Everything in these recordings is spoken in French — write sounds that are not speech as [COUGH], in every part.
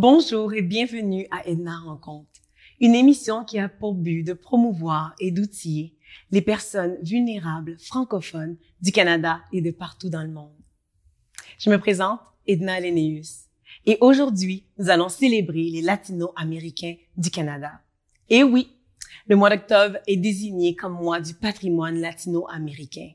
Bonjour et bienvenue à Edna Rencontre, une émission qui a pour but de promouvoir et d'outiller les personnes vulnérables francophones du Canada et de partout dans le monde. Je me présente Edna Leneus et aujourd'hui, nous allons célébrer les latino-américains du Canada. Et oui, le mois d'octobre est désigné comme mois du patrimoine latino-américain.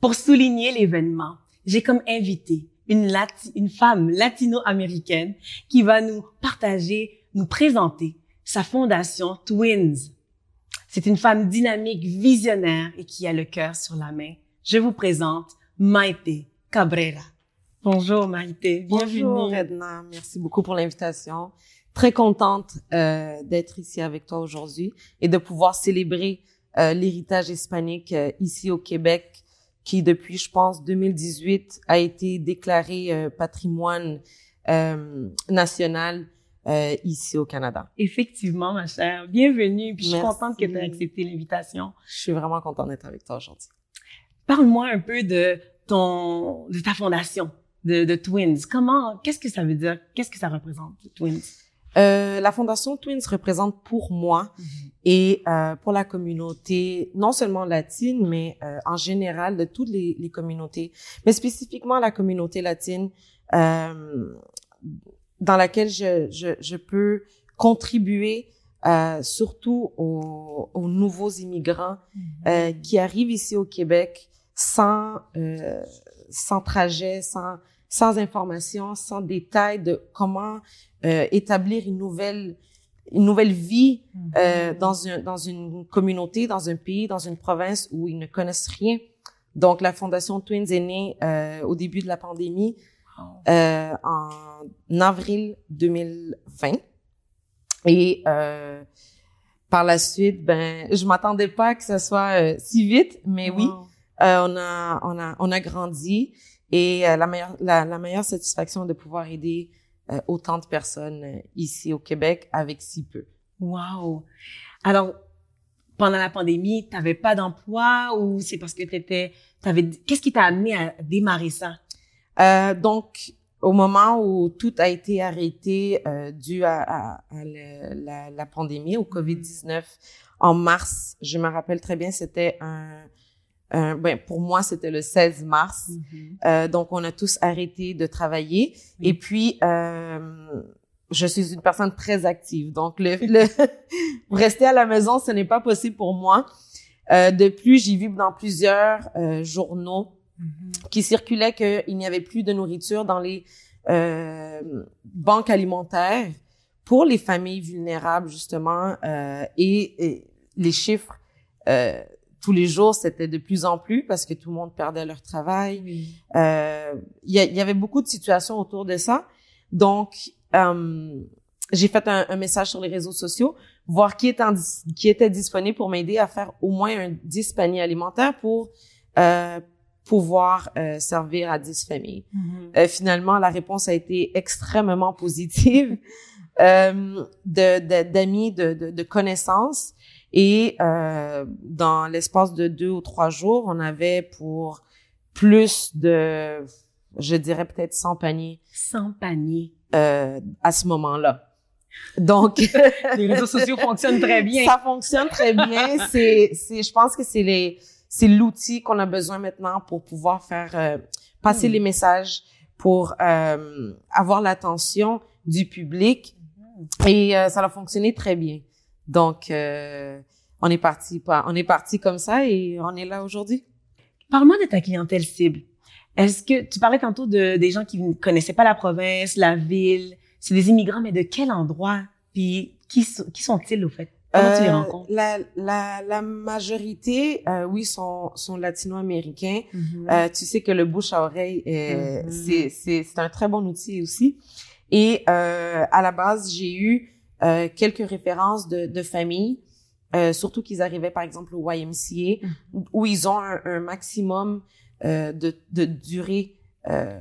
Pour souligner l'événement, j'ai comme invité une, une femme latino-américaine qui va nous partager, nous présenter sa fondation Twins. C'est une femme dynamique, visionnaire et qui a le cœur sur la main. Je vous présente Maite Cabrera. Bonjour Maite, bienvenue. Bonjour Edna, merci beaucoup pour l'invitation. Très contente euh, d'être ici avec toi aujourd'hui et de pouvoir célébrer euh, l'héritage hispanique euh, ici au Québec qui depuis, je pense, 2018 a été déclaré euh, patrimoine euh, national euh, ici au Canada. Effectivement, ma chère. Bienvenue. Puis je suis contente que tu aies accepté l'invitation. Je suis vraiment contente d'être avec toi aujourd'hui. Parle-moi un peu de ton, de ta fondation, de, de Twins. Comment, qu'est-ce que ça veut dire? Qu'est-ce que ça représente, Twins? Euh, la fondation Twins représente pour moi mhm. et euh, pour la communauté, non seulement latine, mais euh, en général de toutes les, les, communautés, mais spécifiquement la communauté latine, euh, dans laquelle je, je, je peux contribuer euh, surtout aux, aux, nouveaux immigrants mhm. qui arrivent ici au Québec sans sans trajet, sans sans information, sans détail de comment euh, établir une nouvelle une nouvelle vie euh, mhm. dans, un, dans une communauté, dans un pays, dans une province où ils ne connaissent rien. Donc, la Fondation Twins est née euh, au début de la pandémie, euh, en avril 2020. Et euh, par la suite, ben, je m'attendais pas que ça soit euh, si vite, mais oui, on a on a on a grandi et la meilleure la, la meilleure satisfaction de pouvoir aider euh, autant de personnes euh, ici au Québec avec si peu. Wow. Alors, pendant la pandémie, tu n'avais pas d'emploi ou c'est parce que tu étais, t'avais, qu'est-ce qui t'a amené à démarrer ça? Euh, donc, au moment où tout a été arrêté euh, dû à, à, à la, la, pandémie, au COVID-19, en mars, je me rappelle très bien, c'était un, euh, ben, pour moi, c'était le 16 mars. Mm-hmm. euh, donc, on a tous arrêté de travailler. Et puis, euh, je suis une personne très active. Donc, le, [LAUGHS] le [LAUGHS] rester à la maison, ce n'est pas possible pour moi. Euh, de plus, j'y vis dans plusieurs euh, journaux mm-hmm. qui circulaient qu'il n'y avait plus de nourriture dans les euh, banques alimentaires pour les familles vulnérables, justement, et, et, les chiffres tous les jours, c'était de plus en plus parce que tout le monde perdait leur travail. Euh, il y, y, avait beaucoup de situations autour de ça. Donc, euh, j'ai fait un, un, message sur les réseaux sociaux, voir qui était, qui était disponible pour m'aider à faire au moins un 10 paniers alimentaires pour euh, pouvoir euh, servir à 10 familles. Mm-hmm. Euh, finalement, la réponse a été extrêmement positive [LAUGHS] d'amis, de, de, de, de connaissances. Et euh, dans l'espace de deux ou trois jours, on avait pour plus de, je dirais peut-être 100 paniers. 100 paniers. Euh, à ce moment-là. Donc, [LAUGHS] les réseaux sociaux fonctionnent très bien. Ça fonctionne très bien. [LAUGHS] C'est, c'est, je pense que c'est les, c'est l'outil qu'on a besoin maintenant pour pouvoir faire euh, passer hmm. les messages, pour euh, avoir l'attention du public. Hmm. Et euh, ça a fonctionné très bien. Donc, euh, on est parti, on est parti comme ça et on est là aujourd'hui. Parle-moi de ta clientèle cible. Est-ce que tu parlais tantôt de des gens qui ne connaissaient pas la province, la ville, c'est des immigrants, mais de quel endroit? Puis qui, qui sont-ils au fait? Comment tu les euh, rencontres? la, la, la majorité, euh, oui, sont, sont latino-américains. Mm-hmm. euh, tu sais que le bouche à oreille, mm-hmm. c'est, c'est, c'est un très bon outil aussi. Et euh, à la base, j'ai eu euh, quelques références de, de familles, euh, surtout qu'ils arrivaient par exemple au YMCA, mm-hmm. où ils ont un, un maximum euh, de, de durée euh,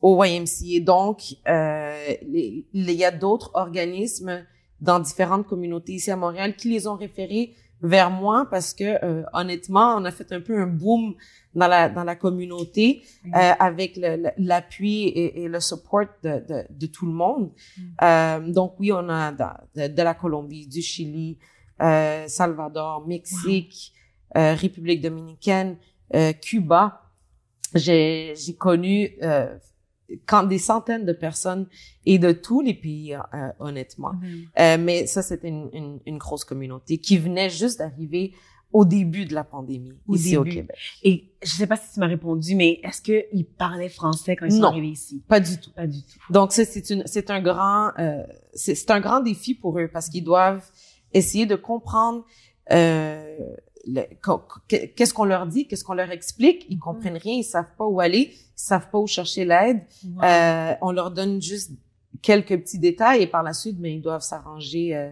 au YMCA. Donc, euh, il y a d'autres organismes dans différentes communautés ici à Montréal qui les ont référés vers moi parce que euh, honnêtement, on a fait un peu un boom dans la dans la communauté euh, avec l'appui et, et le support de, de, de tout le monde. Mhm. Euh, donc oui, on a de, la Colombie, du Chili, euh, Salvador, Mexique, euh, République dominicaine, euh, Cuba. J'ai j'ai connu euh, quand des centaines de personnes et de tous les pays, euh, honnêtement. Mhm. Euh, mais ça, c'était une, une, une grosse communauté qui venait juste d'arriver au début de la pandémie Au ici au début. Québec. Et je sais pas si tu m'as répondu, mais est-ce qu'ils parlaient français quand ils sont Non. arrivés ici? Pas du tout. Pas du tout. Donc ça, c'est un grand, euh, c'est, un grand défi pour eux parce qu'ils doivent essayer de comprendre euh, qu'est-ce qu'on leur dit, qu'est-ce qu'on leur explique? Ils comprennent rien, ils savent pas où aller, ils savent pas où chercher l'aide. Wow. Euh, on leur donne juste quelques petits détails et par la suite, mais ils doivent s'arranger euh,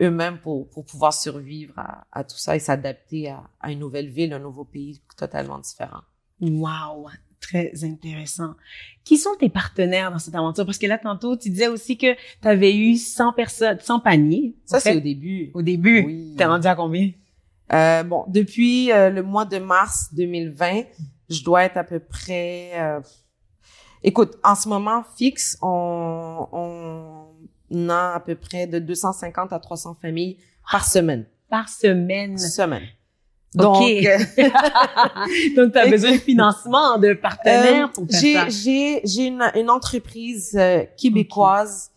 eux-mêmes pour, pour pouvoir survivre à, à tout ça et s'adapter à, à une nouvelle ville, un nouveau pays totalement différent. Wow, très intéressant. Qui sont tes partenaires dans cette aventure? Parce que là, tantôt, tu disais aussi que tu avais eu 100 personnes, 100 paniers. Ça, c'est au début. au début. Oui. T'es rendu à combien? Euh, bon, depuis euh, le mois de mars 2020, je dois être à peu près... euh, Écoute, en ce moment fixe, on, on a à peu près de 250 à 300 familles par semaine. Par semaine. Semaine. Donc, euh, [LAUGHS] Donc, tu as besoin de financement, de partenaires Euh, pour faire j'ai ça. j'ai j'ai une, une entreprise euh, québécoise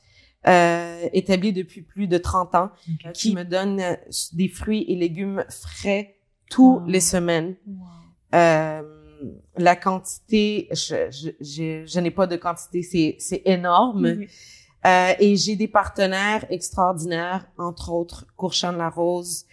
euh, établie depuis plus de 30 ans Ok. qui me donne euh, des fruits et légumes frais tous Wow. les semaines. Wow. Euh, la quantité, je, je, je, je n'ai pas de quantité, c'est énorme. Oui. Euh, et j'ai des partenaires extraordinaires, entre autres Courchamp La Rose,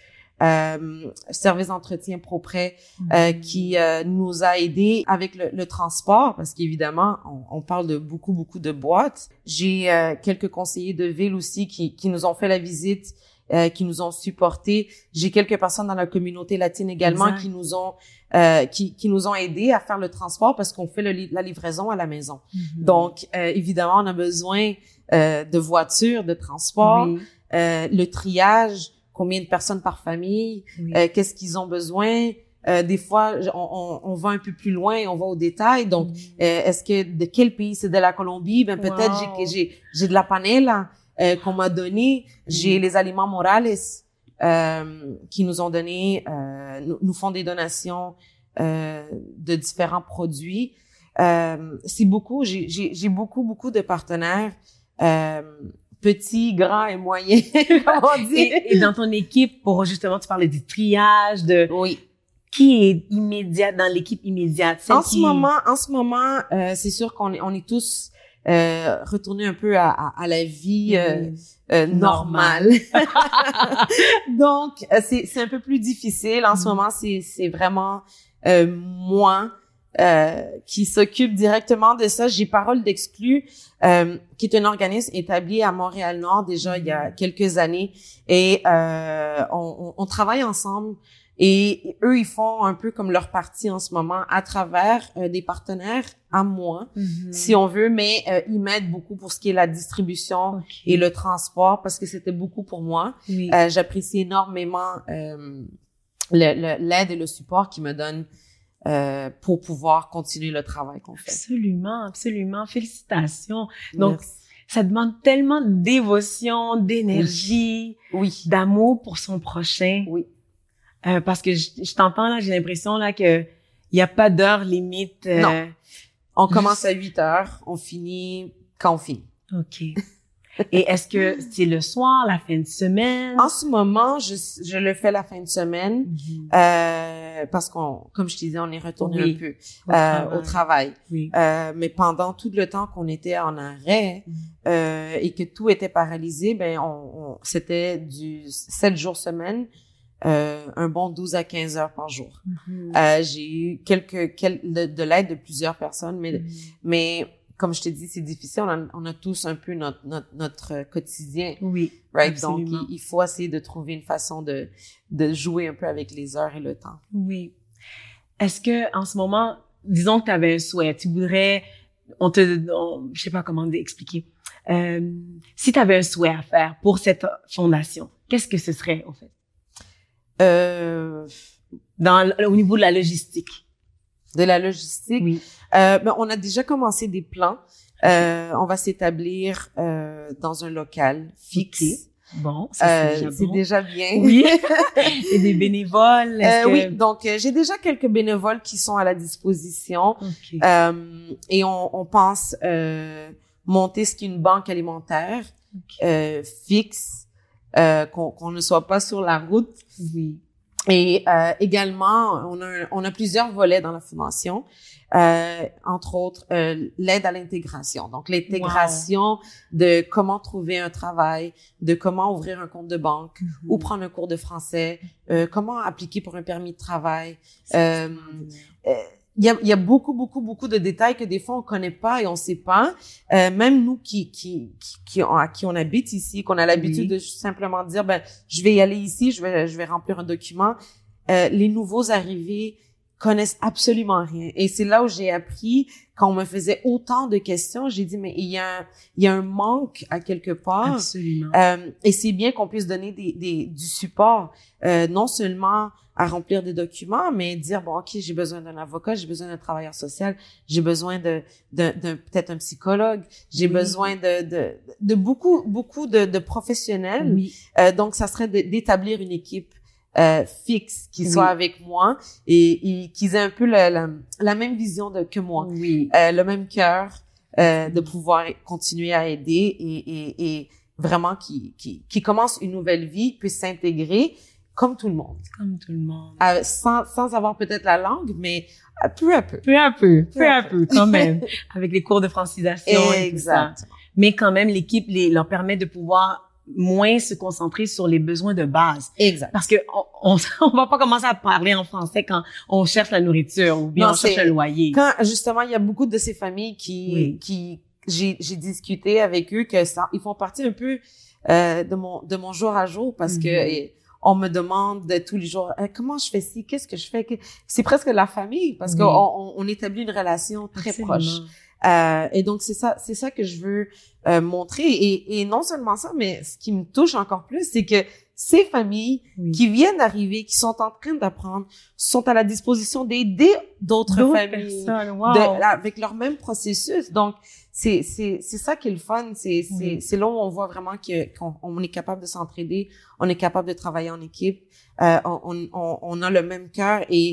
euh, Service d'entretien Proprès, euh, Mhm. qui euh, nous a aidés avec le, le transport, parce qu'évidemment, on, on parle de beaucoup, beaucoup de boîtes. J'ai euh, quelques conseillers de ville aussi qui, qui nous ont fait la visite, euh, qui nous ont supportés. J'ai quelques personnes dans la communauté latine également Exact. qui nous ont euh, qui, qui nous ont aidés à faire le transport parce qu'on fait le la livraison à la maison. Mhm. Donc, euh, évidemment, on a besoin euh, de voitures, de transport, Oui, euh, le triage, combien de personnes par famille, oui. euh, qu'est-ce qu'ils ont besoin. Euh, des fois, on, on, on va un peu plus loin, on va au détail. Donc, euh, est-ce que de quel pays? C'est de la Colombie? Ben peut-être Wow. j'ai j'ai j'ai de la panela euh, qu'on m'a donné. J'ai Mm. les aliments Morales euh, qui nous ont donné, euh, nous, nous font des donations euh, de différents produits. Euh, c'est beaucoup. J'ai beaucoup beaucoup de partenaires. Euh, petits, grands et moyens, [LAUGHS] comme on dit. Et, et dans ton équipe, pour justement, tu parlais du triage, de Oui. qui est immédiat dans l'équipe immédiate? En ce moment, en ce moment, euh, c'est sûr qu'on est, on est tous euh, retournés un peu à, à, à la vie euh, euh, Normal. normale. [LAUGHS] [LAUGHS] Donc, euh, c'est c'est un peu plus difficile. En ce Mm. moment, c'est c'est vraiment euh, moi euh, qui s'occupe directement de ça. J'ai Parole d'exclus, euh, qui est un organisme établi à Montréal-Nord déjà il y a quelques années. Et euh, on, on- travaille ensemble. Et eux, ils font un peu comme leur partie en ce moment à travers euh, des partenaires à moi, Mhm. si on veut, mais euh, ils m'aident beaucoup pour ce qui est la distribution et le transport parce que c'était beaucoup pour moi. Oui. J'apprécie énormément euh, l'aide et le support qu'ils me donnent euh, pour pouvoir continuer le travail qu'on fait. Absolument, absolument. Félicitations. Donc, Merci. ça demande tellement de dévotion, d'énergie, oui, d'amour pour son prochain. oui, Euh, parce que je, je t'entends là, j'ai l'impression là que il y a pas d'heure limite. euh, Non. on commence à 8 heures, on finit quand on finit. Ok. Et est-ce que [LAUGHS] c'est le soir, la fin de semaine? En ce moment, je, je le fais la fin de semaine Mhm. euh, parce qu'on, comme je te disais, on est retourné Oui, un peu Au euh, travail. au travail. Oui. Euh, mais pendant tout le temps qu'on était en arrêt Mhm. euh, et que tout était paralysé, ben on, on- c'était du 7 jours semaine, euh, un bon 12 à 15 heures par jour. Mhm. Euh, j'ai eu quelques quel- de, de l'aide de plusieurs personnes, mais Mhm. mais comme je te dis, c'est difficile. On a, on a tous un peu notre notre, notre quotidien, Oui. right? Donc il, il faut essayer de trouver une façon de de jouer un peu avec les heures et le temps. Oui. Est-ce que en ce moment, disons que tu avais un souhait, tu voudrais, on te, on, je sais pas comment expliquer. Euh, si tu avais un souhait à faire pour cette fondation, qu'est-ce que ce serait au fait? Euh, dans, au niveau de la logistique. De la logistique. Oui. Euh, ben, on a déjà commencé des plans. Euh, on va s'établir euh, dans un local fixe. Bon, ça, Euh, c'est déjà c'est bon. déjà bien. Oui. [LAUGHS] Et des bénévoles. Euh, que- Oui, donc euh, j'ai déjà quelques bénévoles qui sont à la disposition Ok. Euh, et on, on pense euh, monter ce qui est une banque alimentaire Ok. euh, fixe, euh, qu'on qu'on ne soit pas sur la route. Oui. Et euh, également, on a, un- on a plusieurs volets dans la fondation, euh, entre autres euh, l'aide à l'intégration. Donc l'intégration de comment trouver un travail, de comment ouvrir un compte de banque, ou prendre un cours de français, euh, comment appliquer pour un permis de travail. Il y a, il y a beaucoup, beaucoup, beaucoup de détails que des fois on connaît pas et on sait pas. Euh, même nous qui, qui, qui, à qui on habite ici, qu'on a l'habitude Oui. de simplement dire, ben, je vais y aller ici, je vais, je vais remplir un document. Euh, les nouveaux arrivés connaissent absolument rien. Et c'est là où j'ai appris, quand on me faisait autant de questions, j'ai dit, mais il y a, un- il y a un manque à quelque part. Absolument. Euh, et c'est bien qu'on puisse donner des, des, du support, euh, non seulement à remplir des documents, mais dire bon ok j'ai besoin d'un avocat, j'ai besoin d'un travailleur social, j'ai besoin de, de, d'un peut-être un psychologue, j'ai Oui. besoin de, de, de beaucoup beaucoup de, de professionnels. oui. Euh, donc ça serait de- d'établir une équipe euh, fixe qui Oui. soit avec moi et, et qu'ils aient un peu la, la, la même vision de, que moi Oui. euh, le même cœur euh, de pouvoir continuer à aider et, et, et vraiment qui, qui, qui commence une nouvelle vie, puisse s'intégrer comme tout le monde, Comme tout le monde. Euh, sans, sans avoir peut-être la langue, mais euh, peu à peu. Peu à peu, peu, Peu à à peu, quand même, [LAUGHS] avec les cours de francisation et tout ça. Exact. Mais quand même, l'équipe les, leur permet de pouvoir moins se concentrer sur les besoins de base. Exact. Parce que on, on, [LAUGHS] on va pas commencer à parler en français quand on cherche la nourriture ou bien Non, on cherche le loyer. Quand justement il y a beaucoup de ces familles qui Oui. qui j'ai j'ai discuté avec eux que ça ils font partie un peu euh, de mon de mon jour à jour parce que Mhm. et, on me demande de tous les jours Eh, comment je fais ci? Qu'est-ce que je fais? Que- c'est presque la famille parce Oui. qu'on on, on établit une relation très Absolument. proche Euh, et donc c'est ça, c'est ça que je veux euh, montrer. Et, et non seulement ça, mais ce qui me touche encore plus, c'est que ces familles Oui. qui viennent d'arriver, qui sont en train d'apprendre, sont à la disposition d'aider d'autres familles wow. de- avec leur même processus. Donc c'est c'est c'est ça qui est le fun. C'est c'est Oui. c'est là où on voit vraiment que qu'on on est capable de s'entraider, on est capable de travailler en équipe, euh, on, on on a le même cœur et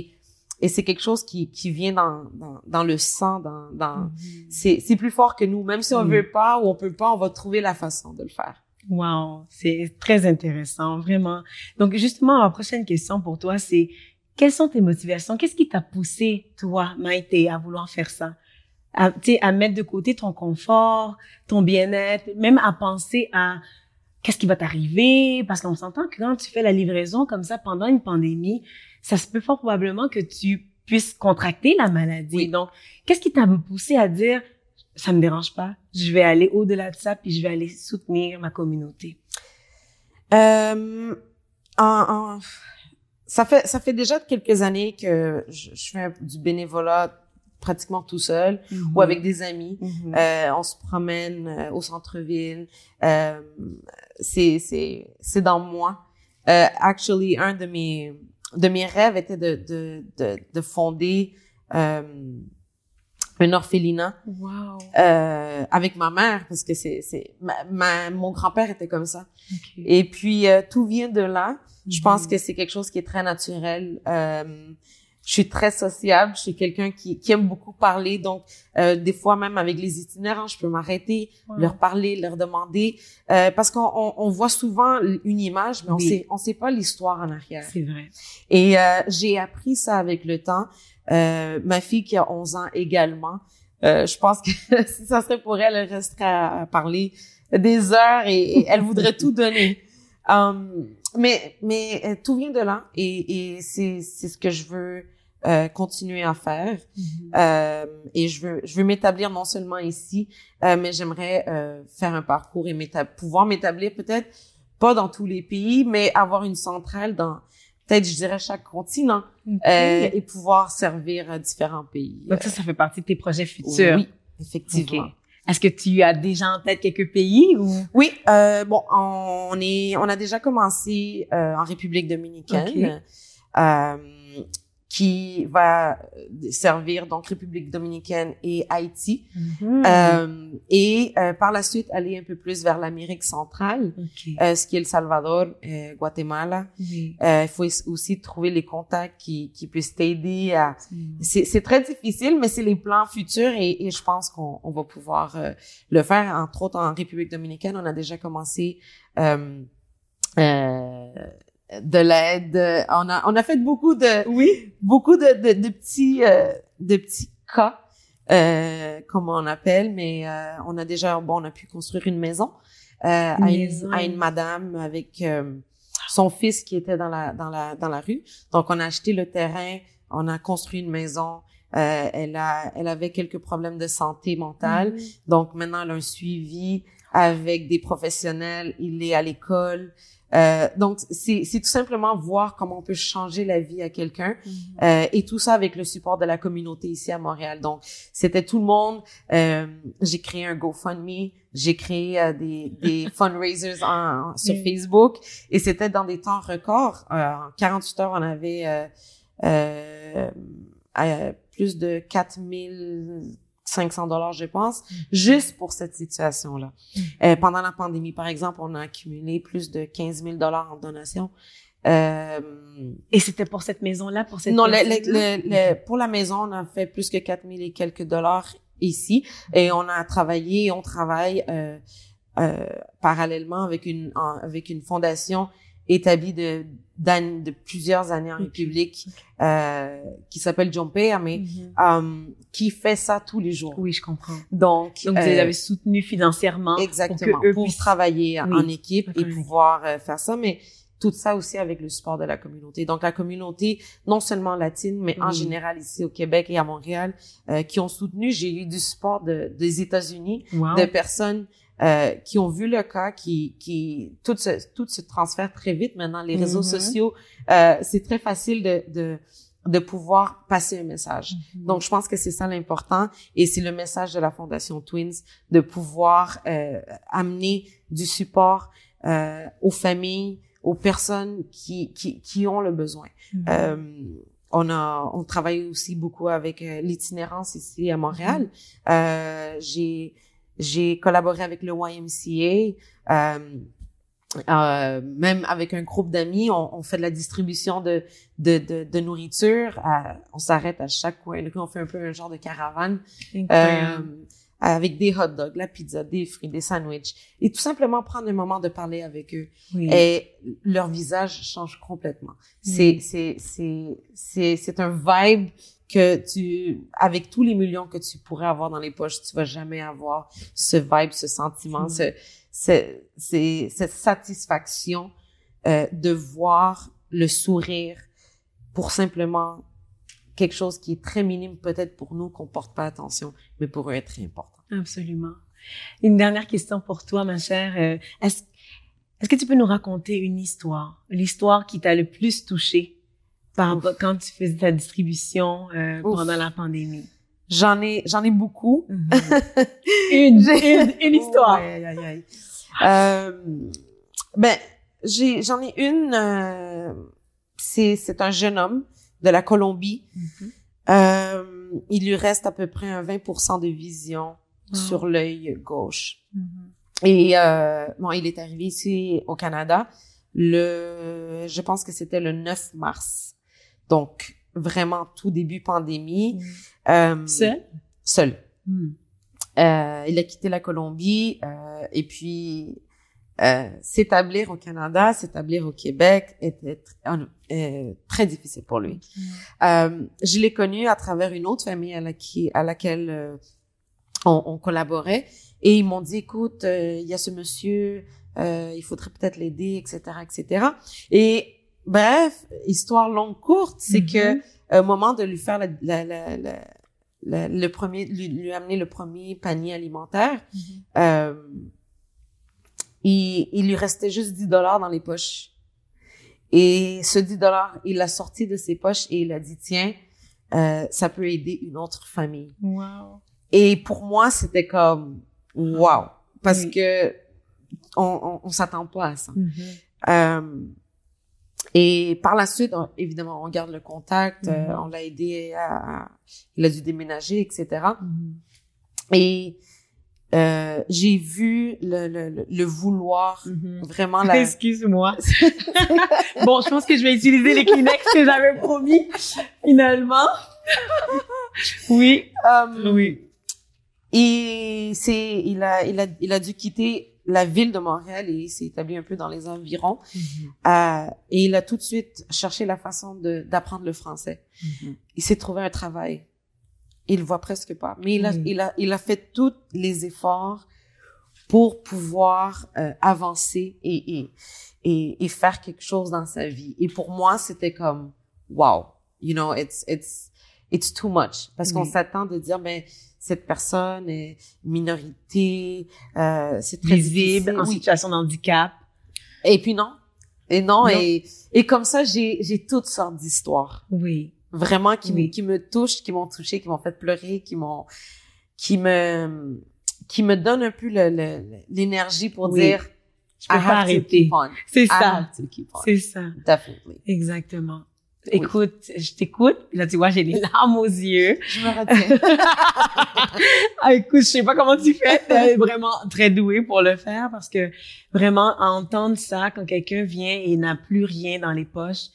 et c'est quelque chose qui qui vient dans dans dans le sang, dans dans Mhm. c'est c'est plus fort que nous. Même si on Oui. veut pas ou on peut pas, on va trouver la façon de le faire. Wow, c'est très intéressant, vraiment. Donc justement, ma prochaine question pour toi, c'est quelles sont tes motivations? Qu'est-ce qui t'a poussé, toi, Maïté, à vouloir faire ça? À, tu sais, à mettre de côté ton confort, ton bien-être, même à penser à qu'est-ce qui va t'arriver? Parce qu'on s'entend que quand tu fais la livraison comme ça pendant une pandémie, ça se peut fort probablement que tu puisses contracter la maladie. Oui. Donc, qu'est-ce qui t'a poussé à dire ça me dérange pas, je vais aller au-delà de ça, puis je vais aller soutenir ma communauté. Euh, en, en- ça fait ça fait déjà quelques années que je, je fais du bénévolat pratiquement tout seul ou avec des amis. Mhm. Euh, on se promène euh, au centre-ville. Euh, c'est c'est c'est dans moi. Euh, actually, un de mes de mes rêves était de de de, de fonder euh, un orphelinat Wow. euh, avec ma mère parce que c'est c'est ma, ma- mon grand-père était comme ça. Et puis euh, tout vient de là. Je pense Mhm. que c'est quelque chose qui est très naturel. Euh, je suis très sociable. Je suis quelqu'un qui, qui aime beaucoup parler. Donc, euh, des fois, même avec les itinérants, je peux m'arrêter, Wow. leur parler, leur demander. Euh, parce qu'on on, on voit souvent une image, mais on Oui. sait on sait pas l'histoire en arrière. C'est vrai. Et euh, j'ai appris ça avec le temps. Euh, ma fille qui a 11 ans également, euh, je pense que [LAUGHS] si ça serait pour elle, elle resterait à, à parler des heures et, et elle voudrait tout donner. Um, [LAUGHS] mais mais tout vient de là et, et c'est c'est ce que je veux euh, continuer à faire. Euh, et je veux je veux m'établir non seulement ici, euh, mais j'aimerais euh, faire un parcours et pouvoir m'établir peut-être pas dans tous les pays, mais avoir une centrale dans peut-être je dirais chaque continent Ok. euh, et pouvoir servir à différents pays. Donc ça, ça fait partie de tes projets futurs. Oui, effectivement. Ok. Est-ce que tu as déjà en tête quelques pays ou? Oui, euh, bon, on est, on a déjà commencé euh, en République dominicaine. Euh, qui va servir donc République dominicaine et Haïti Mhm. euh, et euh, par la suite aller un peu plus vers l'Amérique centrale, euh, ce qui est le Salvador, euh, Guatemala. Euh, Il faut aussi trouver les contacts qui, qui puissent t'aider à. C'est c'est très difficile, mais c'est les plans futurs et, et je pense qu'on on va pouvoir euh, le faire. Entre autres, en République dominicaine, on a déjà commencé. Euh, euh, de l'aide, on a on a fait beaucoup de Oui. beaucoup de, de, de petits euh, de petits cas euh, comme on appelle mais euh, on a déjà bon on a pu construire une maison euh, à, une, à une madame avec euh, son fils qui était dans la dans la dans la rue. Donc on a acheté le terrain on a construit une maison euh, elle a elle avait quelques problèmes de santé mentale. Mhm. donc maintenant elle a un suivi avec des professionnels. Il est à l'école euh, donc c'est tout simplement voir comment on peut changer la vie à quelqu'un Mhm. euh, et tout ça avec le support de la communauté ici à Montréal. Donc, c'était tout le monde. Euh, j'ai créé un GoFundMe, j'ai créé euh, des, des [LAUGHS] fundraisers en, en- sur. Facebook et c'était dans des temps records. Euh, en 48 heures, on avait euh, plus de 4500 dollars, je pense, juste pour cette situation-là. Mhm. Euh, pendant la pandémie, par exemple, on a accumulé plus de 15 000 dollars en donations. Euh, Et c'était pour cette maison-là, pour cette non, le, le, le, pour la maison, on a fait plus que 4000 et quelques dollars ici et on a travaillé, on travaille euh, euh, parallèlement avec une en- avec une fondation établie de de plusieurs années en. République euh, qui s'appelle Jompea, mais Mhm. euh, qui fait ça tous les jours. Oui, je comprends. Donc, Donc, vous euh, les avez soutenus financièrement Exactement, pour que eux pour puissent- travailler en- Oui, en équipe et pouvoir euh, faire ça, mais tout ça aussi avec le support de la communauté. Donc la communauté, non seulement latine, mais en général ici au Québec et à Montréal, euh, qui ont soutenu. J'ai eu du support de, des États-Unis, Wow. de personnes euh, qui ont vu le cas, qui, qui tout se, tout se transfère très vite maintenant. Les réseaux Mhm. sociaux, euh, c'est très facile de, de de pouvoir passer un message. Mhm. Donc, je pense que c'est ça l'important et c'est le message de la Fondation Twins de pouvoir euh, amener du support euh, aux familles, aux personnes qui, qui, qui ont le besoin. Euh, on a, on travaille aussi beaucoup avec euh, l'itinérance ici à Montréal. Euh, j'ai, j'ai collaboré avec le YMCA. Euh, euh, même avec un groupe d'amis, on, on fait de la distribution de de, de, de nourriture. À- on s'arrête à chaque coin rue, on fait un peu un genre de caravane euh, avec des hot dogs, la pizza, des fruits, des sandwichs, et tout simplement prendre un moment de parler avec eux. oui. Et leur visage change complètement. C'est c'est c'est c'est c'est un vibe que tu avec tous les millions que tu pourrais avoir dans les poches, tu vas jamais avoir ce vibe, ce sentiment, Mm. ce, ce cette satisfaction euh, de voir le sourire pour simplement quelque chose qui est très minime peut-être pour nous qu'on porte pas attention, mais pour eux est très important. Absolument. Une dernière question pour toi, ma chère. Euh, Est-ce est-ce que tu peux nous raconter une histoire, l'histoire qui t'a le plus touché? Par quand tu faisais ta distribution euh, pendant la pandémie? J'en ai j'en ai beaucoup. [LAUGHS] une, J'ai- une, une [LAUGHS] histoire. Oh, aïe, aïe, aïe. Euh, ben, j'ai, j'en ai une. euh, c'est, c'est un jeune homme de la Colombie. Mhm. Euh, il lui reste à peu près un 20% de vision sur l'œil gauche. Mhm. Et euh, bon, il est arrivé ici au Canada le, je pense que c'était le 9 mars. Donc vraiment tout début pandémie. Euh, Seul? Seul. Mhm. Euh, il a quitté la Colombie euh, et puis euh, s'établir au Canada, s'établir au Québec était tr- euh, très difficile pour lui. Euh, je l'ai connu à travers une autre famille à, la qui, à laquelle euh, on, on collaborait et ils m'ont dit écoute, euh, il y a ce monsieur, euh, il faudrait peut-être l'aider, etc., etc. Et bref, histoire longue courte, c'est que Mhm. au moment de lui faire la, la, la, le premier, lui, lui amener le premier panier alimentaire, Mhm. euh, il, il lui restait juste 10 dollars dans les poches. Et ce 10 dollars, il l'a sorti de ses poches et il a dit, tiens, euh, ça peut aider une autre famille. Wow. Et pour moi, c'était comme, wow. Parce Oui. que on, on, on s'attend pas à ça. Mhm. Euh, et par la suite, on- évidemment, on garde le contact, euh, Mhm. on l'a aidé à, à- il a dû déménager, etc. Mhm. Et euh, j'ai vu le, le, le, le vouloir Mhm. vraiment la. [LAUGHS] Excuse-moi. [LAUGHS] bon, je pense que je vais utiliser les Kleenex que j'avais promis, finalement. oui. Euh, Oui. Et c'est, il a, il a, il a dû quitter la ville de Montréal et il s'est établi un peu dans les environs. Euh, et il a tout de suite cherché la façon d'apprendre le français. Mhm. Il s'est trouvé un travail. Il le voit presque pas. Mais il a, Oui. il a, il a fait tous les efforts pour pouvoir euh, avancer et, et, et, et faire quelque chose dans sa vie. Et pour moi, c'était comme, wow, you know, it's, it's, it's too much. Parce qu'on s'attend de dire, ben, cette personne est minorité, euh, c'est très Visible, en Oui. situation de handicap. Et puis non. Et non, Non. Et, et comme ça, j'ai, j'ai toutes sortes d'histoires. Oui. Vraiment qui, Oui. qui me touchent, qui m'ont touché, qui m'ont fait pleurer, qui m'ont, qui me, qui me donnent un peu l'énergie pour Oui. dire, Je peux I pas arrêter. C'est ça. C'est ça. Definitely. Exactement. Écoute, je t'écoute. Là, tu vois, j'ai les larmes aux yeux. Je me retiens. [LAUGHS] Ah, écoute, je sais pas comment tu fais. T'es vraiment très douée pour le faire parce que vraiment entendre ça quand quelqu'un vient et n'a plus rien dans les poches,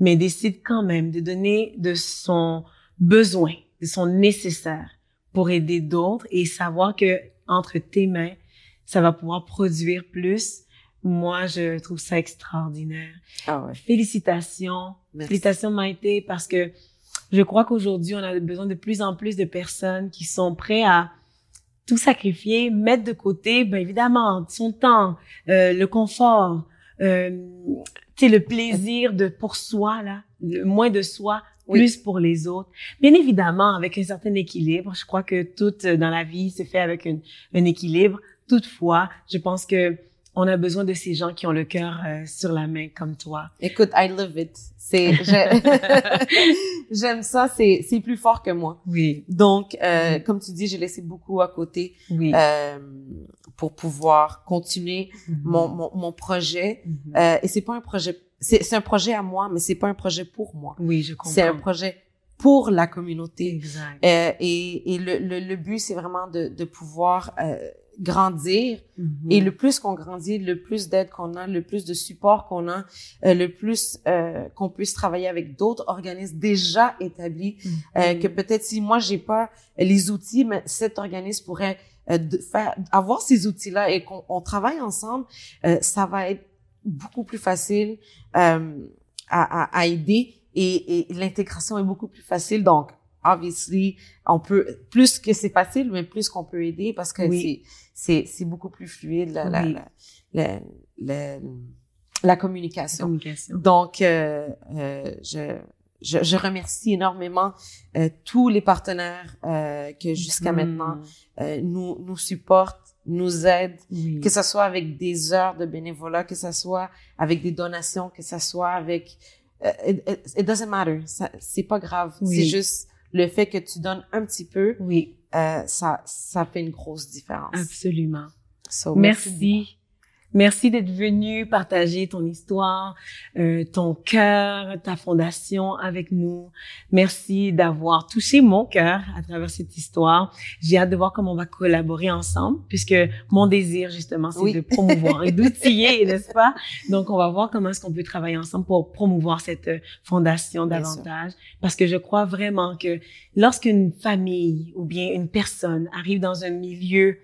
mais décide quand même de donner de son besoin, de son nécessaire pour aider d'autres et savoir que entre tes mains, ça va pouvoir produire plus. Moi, je trouve ça extraordinaire. ah ouais. Félicitations. Merci. Félicitations Maïté parce que je crois qu'aujourd'hui, on a besoin de plus en plus de personnes qui sont prêtes à tout sacrifier, mettre de côté, ben évidemment, son temps, euh, le confort, euh, tu sais, le plaisir de pour soi là, le moins de soi, Oui. plus pour les autres. Bien évidemment, avec un certain équilibre. Je crois que tout euh, dans la vie se fait avec un équilibre. Toutefois, je pense que on a besoin de ces gens qui ont le cœur euh, sur la main comme toi. Écoute, I love it. C'est, [LAUGHS] [LAUGHS] j'aime ça. C'est, c'est plus fort que moi. Oui, Donc, euh, Mhm. comme tu dis, j'ai laissé beaucoup à côté oui. euh, pour pouvoir continuer Mhm. mon, mon, mon projet. Euh, et c'est pas un projet, c'est, c'est un projet à moi, mais c'est pas un projet pour moi. oui, je comprends. C'est un projet pour la communauté. Exact. Euh, et et le, le, le but, c'est vraiment de, de pouvoir grandir. Mhm. Et le plus qu'on grandit, le plus d'aide qu'on a, le plus de support qu'on a, euh, le plus euh, qu'on puisse travailler avec d'autres organismes déjà établis, euh, Mhm. que peut-être si moi j'ai pas les outils, mais cet organisme pourrait euh, de faire avoir ces outils-là et qu'on on travaille ensemble, euh, ça va être beaucoup plus facile euh, à, à, à aider et, et l'intégration est beaucoup plus facile. Donc, obviously, on peut plus que c'est facile, mais plus qu'on peut aider parce que Oui. c'est c'est c'est beaucoup plus fluide la la, Oui. la, la, la, la communication. communication. Donc, euh, euh, je, je, je remercie énormément euh, tous les partenaires euh, que jusqu'à Mhm. maintenant euh, nous, nous supportent, nous aident, Oui. que ce soit avec des heures de bénévolat, que ce soit avec des donations, que ce soit avec... euh, it, doesn't matter. C'est pas grave. Oui. C'est juste le fait que tu donnes un petit peu, Oui, euh, ça, ça fait une grosse différence. absolument. So, Merci. Merci d'être venu partager ton histoire, euh, ton cœur, ta fondation avec nous. Merci d'avoir touché mon cœur à travers cette histoire. J'ai hâte de voir comment on va collaborer ensemble, puisque mon désir justement, c'est Oui. de promouvoir et d'outiller, [LAUGHS] n'est-ce pas? Donc, on va voir comment est-ce qu'on peut travailler ensemble pour promouvoir cette euh, fondation davantage, parce que je crois vraiment que lorsqu'une famille ou bien une personne arrive dans un milieu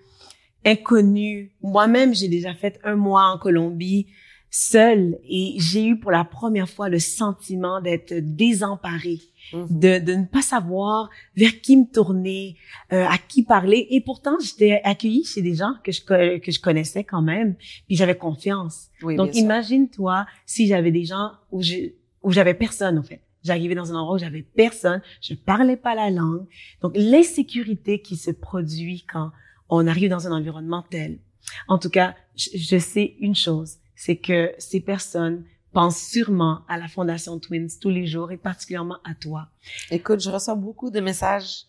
inconnu. Moi-même, j'ai déjà fait un mois en Colombie seule et j'ai eu pour la première fois le sentiment d'être désemparée, Mhm. de, de ne pas savoir vers qui me tourner, euh, à qui parler. Et pourtant, j'étais accueillie chez des gens que je, que je connaissais quand même, puis j'avais confiance. Oui, Donc, imagine-toi si j'avais des gens où je, où j'avais personne, en fait. J'arrivais dans un endroit où j'avais personne, je parlais pas la langue. Donc, l'insécurité qui se produit quand on arrive dans un environnement tel. En tout cas, je, je sais une chose, c'est que ces personnes pensent sûrement à la Fondation Twins tous les jours et particulièrement à toi. Écoute, je reçois beaucoup de messages,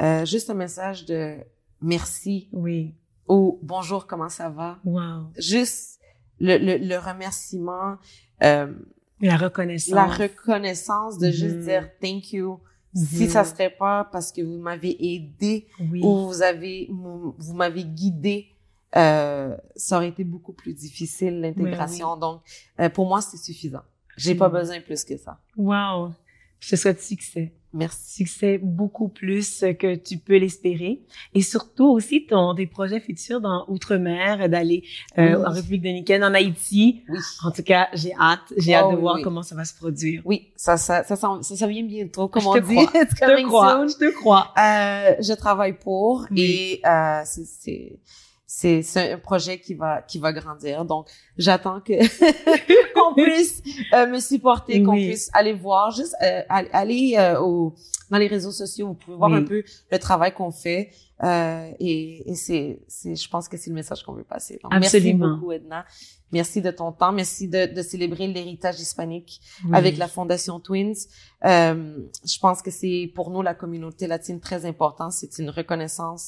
euh, juste un message de merci Oui. ou bonjour, comment ça va? Wow. Juste le, le, le remerciement, euh, La reconnaissance. la reconnaissance de juste Mhm. dire thank you. Si ça serait pas parce que vous m'avez aidé Oui. ou vous avez vous m'avez guidé, euh, ça aurait été beaucoup plus difficile l'intégration. Donc euh, pour moi c'est suffisant. J'ai pas besoin plus que ça. Wow. Je te souhaite succès. Merci. Succès beaucoup plus que tu peux l'espérer. Et surtout aussi ton, des projets futurs dans Outre-mer, d'aller euh, Oui. en République dominicaine, en Haïti. Oui. En tout cas, j'ai hâte. J'ai Oh, hâte de oui, voir oui. comment ça va se produire. Oui, ça ça ça ça, ça vient bientôt comme Je on te dit. crois. [LAUGHS] Je te crois. soon. Je te crois. Euh, je travaille pour et euh, c'est c'est c'est un projet qui va qui va grandir. Donc j'attends que [LAUGHS] qu'on puisse euh, me supporter, qu'on Oui. puisse aller voir, juste euh, aller euh, au dans les réseaux sociaux, vous pouvez voir Oui. un peu le travail qu'on fait. Euh, et et c'est c'est je pense que c'est le message qu'on veut passer. Donc, Absolument. Merci beaucoup Edna. Merci de ton temps. Merci de, de célébrer l'héritage hispanique Oui. avec la Fondation Twins. Euh, je pense que c'est pour nous, la communauté latine, très important. C'est une reconnaissance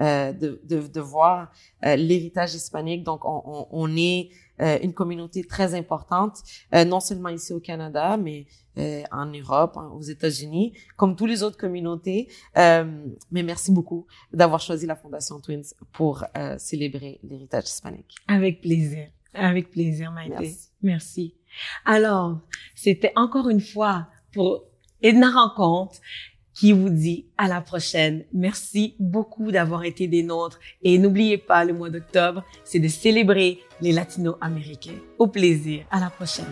euh, de, de, de voir euh, l'héritage hispanique. Donc, on, on, on est euh, une communauté très importante, euh, non seulement ici au Canada, mais euh, en Europe, aux États-Unis, comme toutes les autres communautés. Euh, mais merci beaucoup d'avoir choisi la Fondation Twins pour euh, célébrer l'héritage hispanique. Avec plaisir. Avec plaisir, Maïté. Merci. Merci. Alors, c'était encore une fois pour Edna Rencontre qui vous dit à la prochaine. Merci beaucoup d'avoir été des nôtres et n'oubliez pas, le mois d'octobre, c'est de célébrer les latino-américains. Au plaisir. À la prochaine.